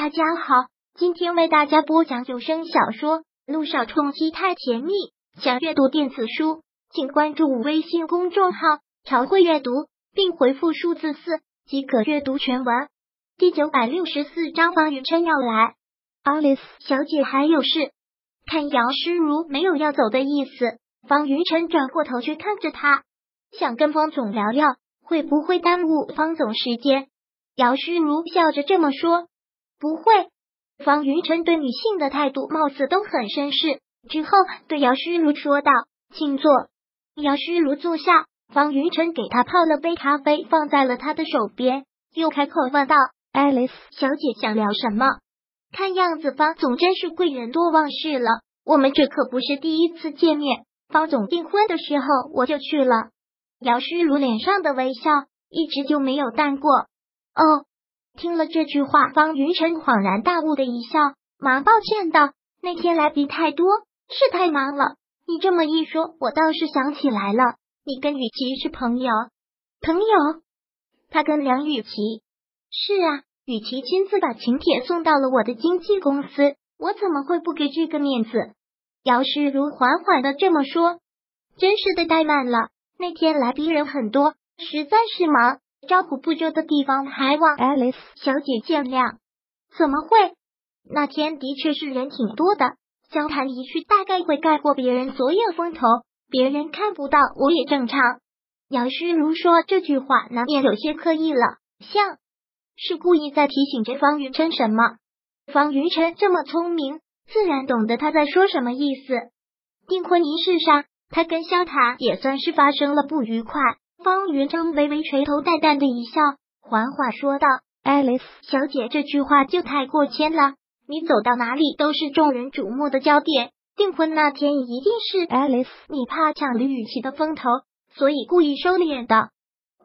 大家好，今天为大家播讲有声小说《路上冲击太甜蜜》。想阅读电子书，请关注微信公众号“朝会阅读”，并回复数字四即可阅读全文。第九百六十四章，方云琛要来，，Alice 小姐还有事。看姚诗如没有要走的意思，方云晨转过头去看着他，想跟方总聊聊，会不会耽误方总时间？姚诗如笑着这么说：“不会。”方云晨对女性的态度貌似都很绅士。之后对姚诗如说道：“请坐。”姚诗如坐下，方云晨给她泡了杯咖啡，放在了她的手边，又开口问道：“爱丽丝小姐想聊什么？”看样子方总真是贵人多忘事了。我们这可不是第一次见面，方总订婚的时候我就去了。姚诗如脸上的微笑一直就没有淡过。哦，听了这句话，方云晨恍然大悟的一笑，忙抱歉道：“那天来宾太多，是太忙了。你这么一说，我倒是想起来了，你跟雨琪是朋友。朋友？他跟梁雨琪？是啊。”雨琪亲自把请帖送到了我的经纪公司，我怎么会不给这个面子？姚诗如缓缓的这么说，真是的怠慢了。那天来宾人很多，实在是忙，招呼不周的地方还望 Alice 小姐见谅。怎么会？那天的确是人挺多的，交谈一句大概会盖过别人所有风头，别人看不到我也正常。姚诗如说这句话难免有些刻意了，像。是故意在提醒着方云琛什么？方云琛这么聪明，自然懂得他在说什么意思。订婚仪式上，他跟萧塔也算是发生了不愉快。方云琛微微垂头，淡淡的一笑，缓缓说道：“爱丽丝小姐这句话就太过谦了。你走到哪里都是众人瞩目的焦点，订婚那天一定是爱丽丝，你怕抢李雨琦的风头，所以故意收敛的。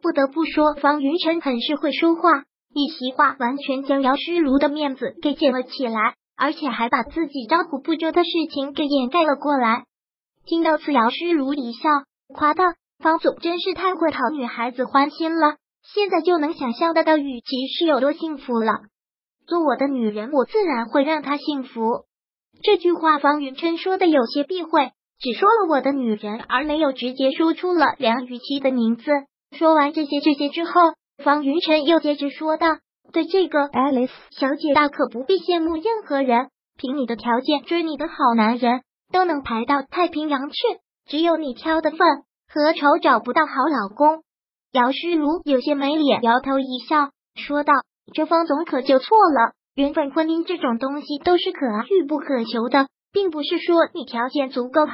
不得不说，方云琛很是会说话。”一席话完全将姚诗如的面子给捡了起来，而且还把自己招呼不周的事情给掩盖了过来。听到此，姚诗如一笑，夸道：“方总真是太会讨女孩子欢心了，现在就能想象得到雨琦是有多幸福了。做我的女人，我自然会让她幸福。”这句话，方云琛说的有些避讳，只说了我的女人，而没有直接说出了梁雨琦的名字。说完这些这些之后。方云晨又接着说道：“对这个 Alice 小姐，大可不必羡慕任何人。凭你的条件，追你的好男人都能排到太平洋去，只有你挑的份，何愁找不到好老公？”姚诗如有些没脸，摇头一笑，说道：“这方总可就错了。原本、婚姻这种东西都是可遇不可求的，并不是说你条件足够好，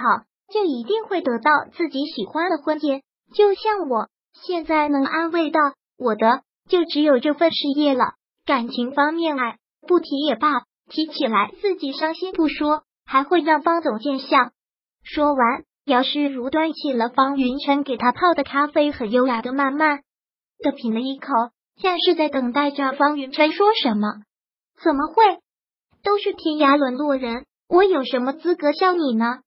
就一定会得到自己喜欢的婚姻。就像我现在能安慰到。”我的就只有这份事业了，感情方面哎，不提也罢，提起来自己伤心不说，还会让方总见笑。说完，姚诗如端起了方云晨给他泡的咖啡，很优雅的慢慢的品了一口，像是在等待着方云晨说什么。怎么会？都是天涯沦落人，我有什么资格笑你呢？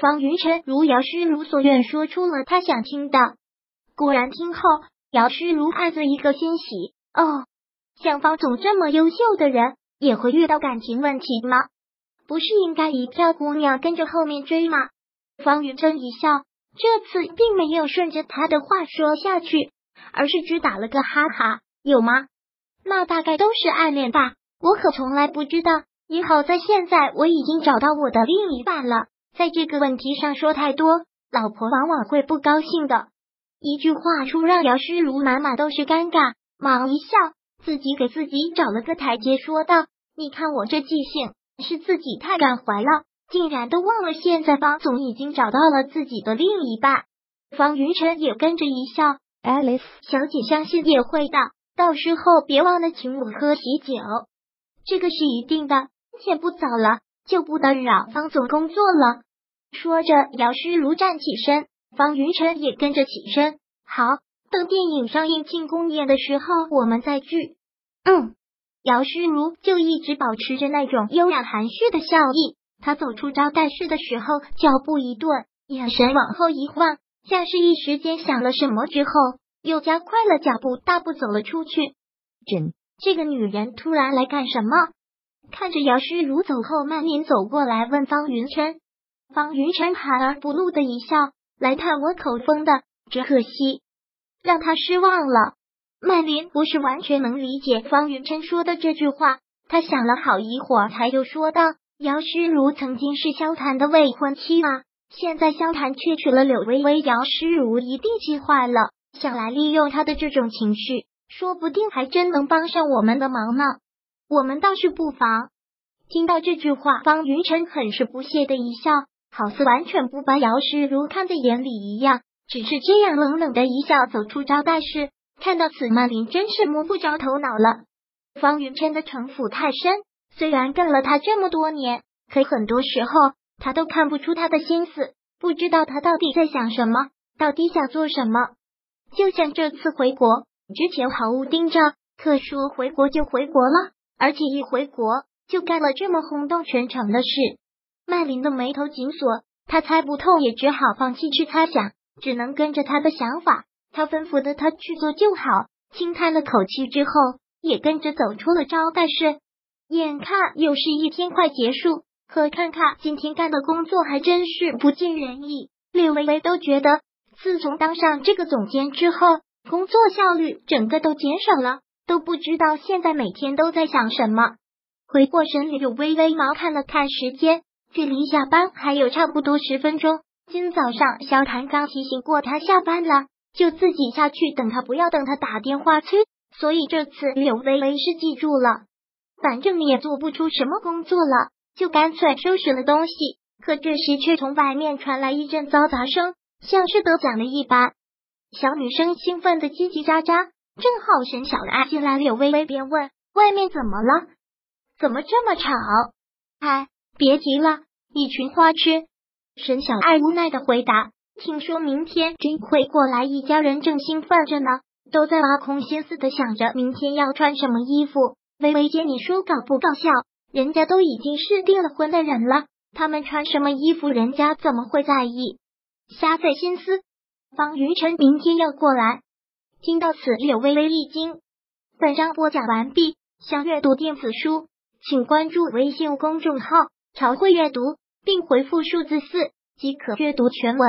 方云晨如姚诗如所愿，说出了他想听的。果然，听后。姚诗如暗自一个欣喜，哦，像方总这么优秀的人也会遇到感情问题吗？不是应该一票姑娘跟着后面追吗？方云琛一笑，这次并没有顺着他的话说下去，而是只打了个哈哈，有吗？那大概都是暗恋吧，我可从来不知道。也好在现在我已经找到我的另一半了，在这个问题上说太多，老婆往往会不高兴的。一句话出让姚诗如满满都是尴尬，忙一笑，自己给自己找了个台阶，说道：“你看我这记性，是自己太感怀了，竟然都忘了现在方总已经找到了自己的另一半。”方云晨也跟着一笑，Alice 小姐相信也会的，到时候别忘了请我喝喜酒，这个是一定的。天不早了，就不打扰方总工作了。说着，姚诗如站起身。方云晨也跟着起身，好，等电影上映庆功宴的时候，我们再聚。嗯，姚诗如就一直保持着那种优雅含蓄的笑意。他走出招待室的时候，脚步一顿，眼神往后一晃，像是一时间想了什么之后，又加快了脚步，大步走了出去。真，这个女人突然来干什么？看着姚诗如走后，曼琳走过来问方云琛。方云琛含而不露的一笑，来探我口风的，只可惜让他失望了。曼琳不是完全能理解方云琛说的这句话，他想了好一会儿，才又说道：“姚诗如曾经是萧谈的未婚妻啊，现在萧谈却娶了柳微微，姚诗如一定气坏了，想来利用他的这种情绪，说不定还真能帮上我们的忙呢。我们倒是不妨。”听到这句话，方云琛很是不屑的一笑。好似完全不把姚诗如看在眼里一样，只是这样冷冷的一笑，走出招待室。看到此，曼琳真是摸不着头脑了。方云琛的城府太深，虽然跟了他这么多年，可很多时候他都看不出他的心思，不知道他到底在想什么，到底想做什么。就像这次回国之前毫无征兆，可说回国就回国了，而且一回国就干了这么轰动全城的事。麦琳的眉头紧锁，他猜不透，也只好放弃去猜想，只能跟着他的想法。他吩咐的他去做就好。轻叹了口气之后，也跟着走出了招待室。眼看又是一天快结束，可看看今天干的工作还真是不尽人意。柳微微都觉得，自从当上这个总监之后，工作效率整个都减少了，都不知道现在每天都在想什么。回过神，柳微微毛看了看时间。距离下班还有差不多十分钟。今早上萧谭刚提醒过他下班了，就自己下去等他，不要等他打电话催。所以这次柳微微是记住了，反正你也做不出什么工作了，就干脆收拾了东西。可这时却从外面传来一阵嘈杂声，像是得奖了一般。小女生兴奋的叽叽喳喳，正好沈小爱进来，柳微微便问：“外面怎么了？怎么这么吵？”哎。别急了，一群花痴。沈小爱无奈的回答：“听说明天真会过来，一家人正兴奋着呢，都在挖空心思的想着明天要穿什么衣服。微微姐，你说搞不搞笑？人家都已经是订了婚的人了，他们穿什么衣服，人家怎么会在意？瞎费心思。方云晨明天要过来。”听到此，柳微微一惊。本章播讲完毕，想阅读电子书，请关注微信公众号。朝会阅读，并回复数字四即可阅读全文。